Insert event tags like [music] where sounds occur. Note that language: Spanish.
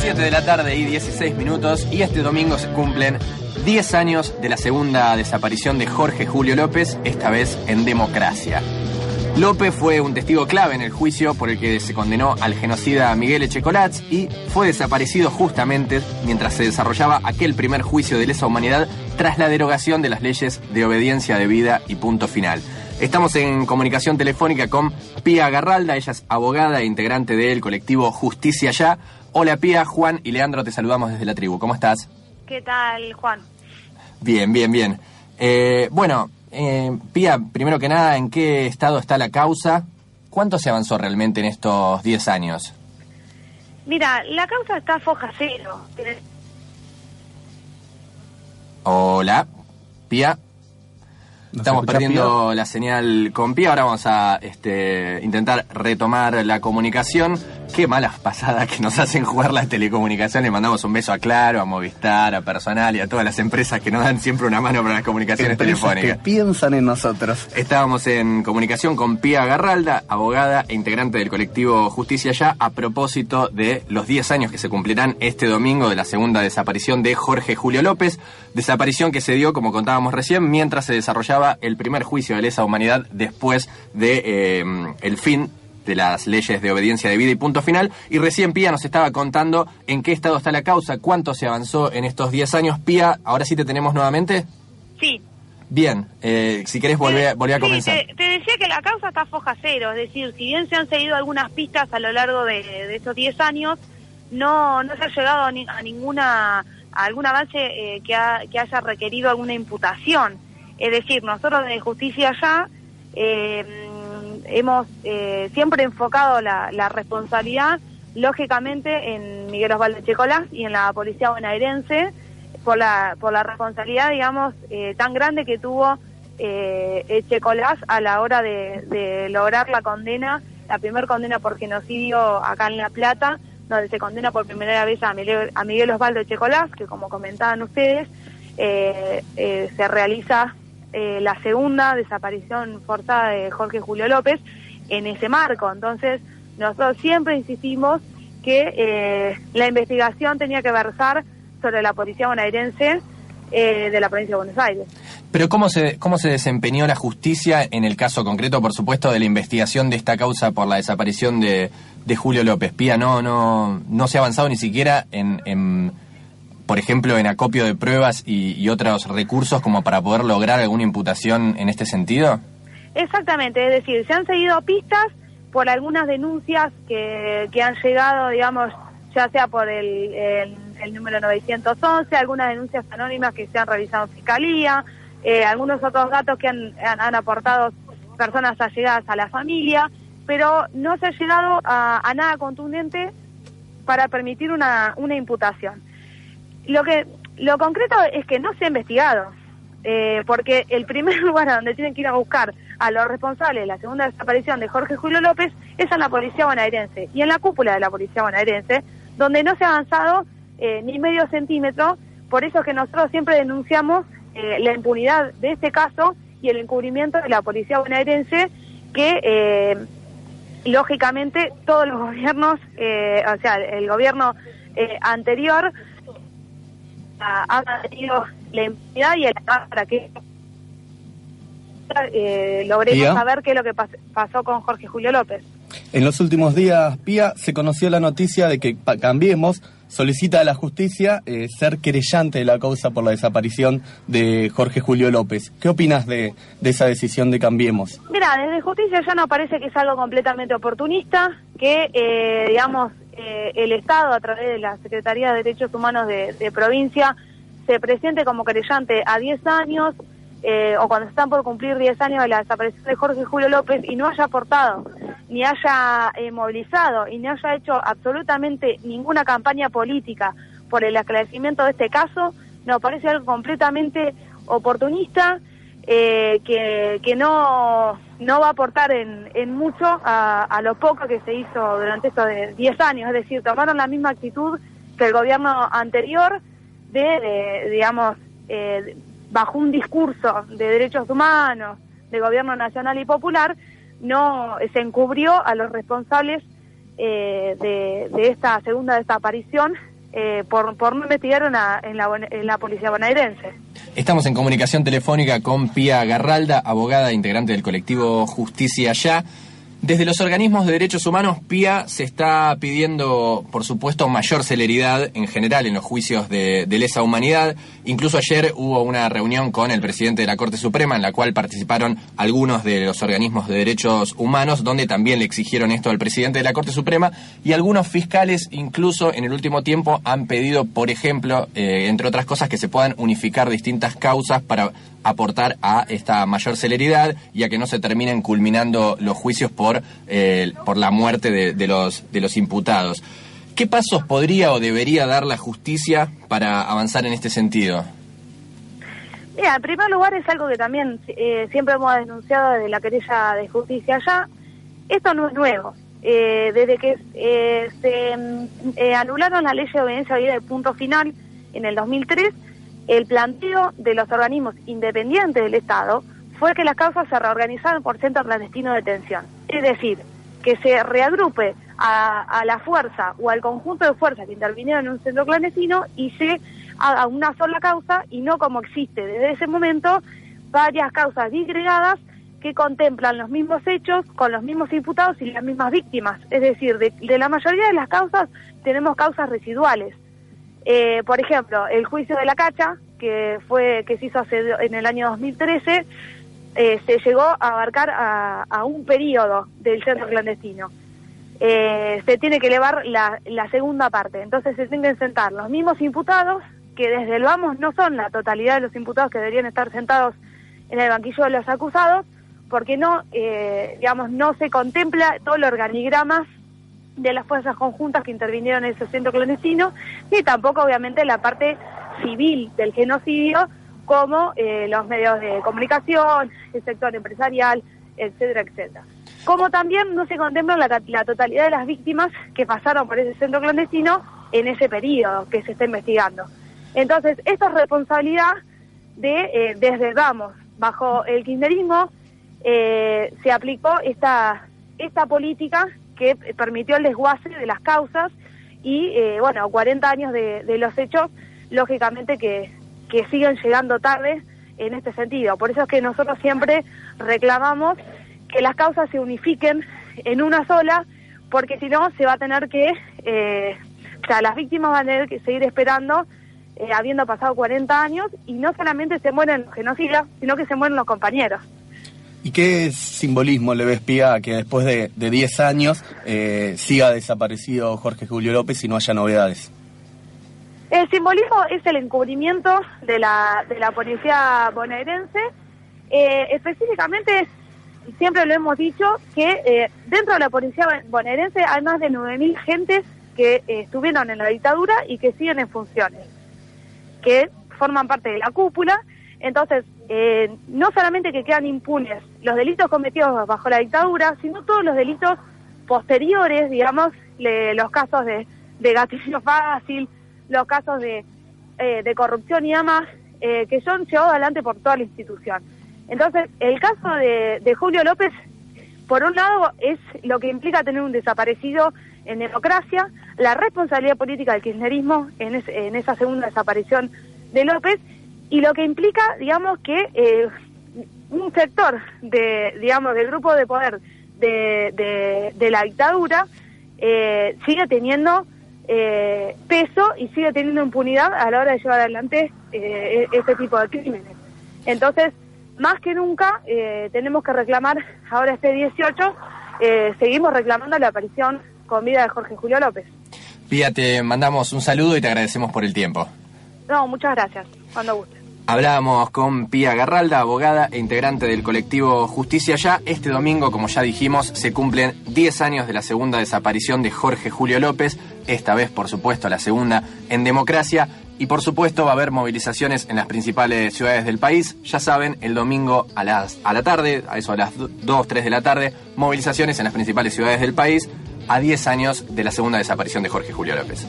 Siete de la tarde y 16 minutos y este domingo se cumplen 10 años de la segunda desaparición de Jorge Julio López, esta vez en democracia. López fue un testigo clave en el juicio por el que se condenó al genocida Miguel Echecolatz y fue desaparecido justamente mientras se desarrollaba aquel primer juicio de lesa humanidad tras la derogación de las leyes de obediencia de vida y punto final. Estamos en comunicación telefónica con Pía Garralda, ella es abogada e integrante del colectivo Justicia Ya. Hola Pía, Juan y Leandro, te saludamos desde la tribu. ¿Cómo estás? ¿Qué tal, Juan? Bien, bien, bien. Eh, bueno, eh, Pía, primero que nada, ¿en qué estado está la causa? ¿Cuánto se avanzó realmente en estos 10 años? Mira, la causa está foja cero. Hola, Pía. ¿Nos Estamos perdiendo la señal con Pía. Ahora vamos a este, intentar retomar la comunicación. Qué malas pasadas que nos hacen jugar las telecomunicaciones. Le mandamos un beso a Claro, a Movistar, a Personal y a todas las empresas que nos dan siempre una mano para las comunicaciones Empresas que telefónicas. piensan en nosotros. Estábamos en comunicación con Pía Garralda, abogada e integrante del colectivo Justicia Ya, a propósito de los 10 años que se cumplirán este domingo de la segunda desaparición de Jorge Julio López. Desaparición que se dio, como contábamos recién, mientras se desarrollaba el primer juicio de lesa humanidad después de eh, el fin de las leyes de obediencia de vida y punto final. Y recién Pía nos estaba contando en qué estado está la causa, cuánto se avanzó en estos 10 años. Pía, ahora sí te tenemos nuevamente. Sí. Bien, eh, si querés volver, volver a Sí, comenzar. te, te decía que la causa está foja cero, es decir, si bien se han seguido algunas pistas a lo largo de, de estos 10 años, no, no se ha llegado a, ni- a ninguna a algún avance eh, que, ha- que haya requerido alguna imputación. Es decir, nosotros desde Justicia Ya eh, hemos eh, siempre enfocado la, la responsabilidad, lógicamente, en Miguel Osvaldo Checolás y en la policía bonaerense, por la, por la responsabilidad, digamos, eh, tan grande que tuvo eh, Echecolás a la hora de, lograr la condena, la primer condena por genocidio acá en La Plata, donde se condena por primera vez a Miguel, a Miguel Osvaldo Echecolás, que como comentaban ustedes, eh, eh, se realiza eh, la segunda desaparición forzada de Jorge Julio López en ese marco. Entonces, nosotros siempre insistimos que eh, la investigación tenía que versar sobre la policía bonaerense eh, de la provincia de Buenos Aires. Pero ¿cómo se, ¿cómo se desempeñó la justicia en el caso concreto, por supuesto, de la investigación de esta causa por la desaparición de, de Julio López? Pía, no, no, no se ha avanzado ni siquiera en, en, por ejemplo, en acopio de pruebas y, y otros recursos como para poder lograr alguna imputación en este sentido. Exactamente, es decir, se han seguido pistas por algunas denuncias que, que han llegado, digamos, ya sea por el, el, el número 911, algunas denuncias anónimas que se han realizado en Fiscalía, eh, algunos otros datos que han, han, han aportado personas allegadas a la familia, pero no se ha llegado a, a nada contundente para permitir una, una imputación. Lo que lo concreto es que no se ha investigado, eh, porque el primer [laughs] lugar donde tienen que ir a buscar a los responsables de la segunda desaparición de Jorge Julio López es en la policía bonaerense y en la cúpula de la policía bonaerense, donde no se ha avanzado eh, ni medio centímetro, por eso es que nosotros siempre denunciamos eh, la impunidad de este caso y el encubrimiento de la policía bonaerense que eh, lógicamente todos los gobiernos, eh, o sea, el gobierno eh, anterior ha, mantenido la impunidad y el para que eh, logremos Pía. saber qué es lo que pas- pasó con Jorge Julio López. En los últimos días, Pía, se conoció la noticia de que Cambiemos solicita a la justicia eh, ser querellante de la causa por la desaparición de Jorge Julio López. ¿Qué opinas de, de esa decisión de Cambiemos? Mira, desde justicia ya nos parece que es algo completamente oportunista, que, eh, digamos, eh, el Estado, a través de la Secretaría de Derechos Humanos de, provincia, se presente como querellante a 10 años, eh, o cuando están por cumplir 10 años de la desaparición de Jorge Julio López, y no haya aportado, ni haya eh, movilizado, y no haya hecho absolutamente ninguna campaña política por el esclarecimiento de este caso, nos parece algo completamente oportunista, eh, que, que no, no va a aportar en, en mucho a, a lo poco que se hizo durante estos de 10 años. Es decir, tomaron la misma actitud que el gobierno anterior de, de, digamos, eh, bajo un discurso de derechos humanos, de gobierno nacional y popular, no se encubrió a los responsables eh, de, esta segunda desaparición eh, por, por no investigar en, la, en la policía bonaerense. Estamos en comunicación telefónica con Pía Garralda, abogada integrante del colectivo Justicia Ya. Desde los organismos de derechos humanos, PIA se está pidiendo, por supuesto, mayor celeridad en general en los juicios de, lesa humanidad. Incluso ayer hubo una reunión con el presidente de la Corte Suprema en la cual participaron algunos de los organismos de derechos humanos, donde también le exigieron esto al presidente de la Corte Suprema y algunos fiscales incluso en el último tiempo han pedido, por ejemplo, eh, entre otras cosas, que se puedan unificar distintas causas para aportar a esta mayor celeridad y a que no se terminen culminando los juicios por, eh, por la muerte de, los, de los imputados. ¿Qué pasos podría o debería dar la justicia para avanzar en este sentido? Mira, en primer lugar es algo que también eh, siempre hemos denunciado desde la querella de justicia allá. Esto no es nuevo. Eh, desde que se mm, anularon la ley de obediencia a vida de punto final en el 2003, el planteo de los organismos independientes del Estado fue que las causas se reorganizaran por centro clandestino de detención. Es decir, que se reagrupe a, la fuerza o al conjunto de fuerzas que intervinieron en un centro clandestino y se haga una sola causa y no como existe desde ese momento varias causas disgregadas que contemplan los mismos hechos con los mismos imputados y las mismas víctimas. Es decir, de, de la mayoría de las causas tenemos causas residuales. Eh, por ejemplo, el juicio de la cacha, que fue que se hizo hace, en el año 2013, eh, se llegó a abarcar a, un periodo del centro clandestino. Eh, se tiene que elevar la, segunda parte. Entonces se tienen que sentar los mismos imputados, que desde el vamos no son la totalidad de los imputados que deberían estar sentados en el banquillo de los acusados, porque no, digamos, no se contempla todo el organigrama de las fuerzas conjuntas que intervinieron en ese centro clandestino, y tampoco obviamente la parte civil del genocidio, como eh, los medios de comunicación, el sector empresarial, etcétera, etcétera. Como también no se contempla la, totalidad de las víctimas que pasaron por ese centro clandestino en ese periodo que se está investigando. Entonces, esta es responsabilidad de, eh, desde Vamos, bajo el kirchnerismo, eh, se aplicó esta, esta política que permitió el desguace de las causas y, eh, bueno, 40 años de, los hechos, lógicamente que, que siguen llegando tarde en este sentido. Por eso es que nosotros siempre reclamamos que las causas se unifiquen en una sola, porque si no se va a tener que, eh, o sea, las víctimas van a tener que seguir esperando, eh, habiendo pasado 40 años, y no solamente se mueren los genocidas, sino que se mueren los compañeros. ¿Y qué simbolismo le ves, Pía, a que después de 10 años eh, siga desaparecido Jorge Julio López y no haya novedades? El simbolismo es el encubrimiento de la, de la policía bonaerense. Eh, específicamente, siempre lo hemos dicho, que eh, dentro de la policía bonaerense hay más de 9.000 gentes que estuvieron en la dictadura y que siguen en funciones, que forman parte de la cúpula entonces, eh, no solamente que quedan impunes los delitos cometidos bajo la dictadura, sino todos los delitos posteriores, digamos, los casos de, gatillo fácil, los casos de, eh, corrupción y demás, eh, que son llevados adelante por toda la institución. Entonces, el caso de, Julio López, por un lado, es lo que implica tener un desaparecido en democracia, la responsabilidad política del kirchnerismo en, en esa segunda desaparición de López, y lo que implica, digamos, que eh, un sector de, digamos, del grupo de poder de, de, la dictadura eh, sigue teniendo eh, peso y sigue teniendo impunidad a la hora de llevar adelante e-, este tipo de crímenes. Entonces, más que nunca, tenemos que reclamar, ahora este 18, seguimos reclamando la aparición con vida de Jorge Julio López. Pía, te mandamos un saludo y te agradecemos por el tiempo. No, muchas gracias. Cuando guste. Hablábamos con Pía Garralda, abogada e integrante del colectivo Justicia Ya. Este domingo, como ya dijimos, se cumplen 10 años de la segunda desaparición de Jorge Julio López, esta vez, por supuesto, la segunda en democracia. Y por supuesto va a haber movilizaciones en las principales ciudades del país. Ya saben, el domingo a, las, a la tarde, a eso a las 2, 3 de la tarde, movilizaciones en las principales ciudades del país a 10 años de la segunda desaparición de Jorge Julio López.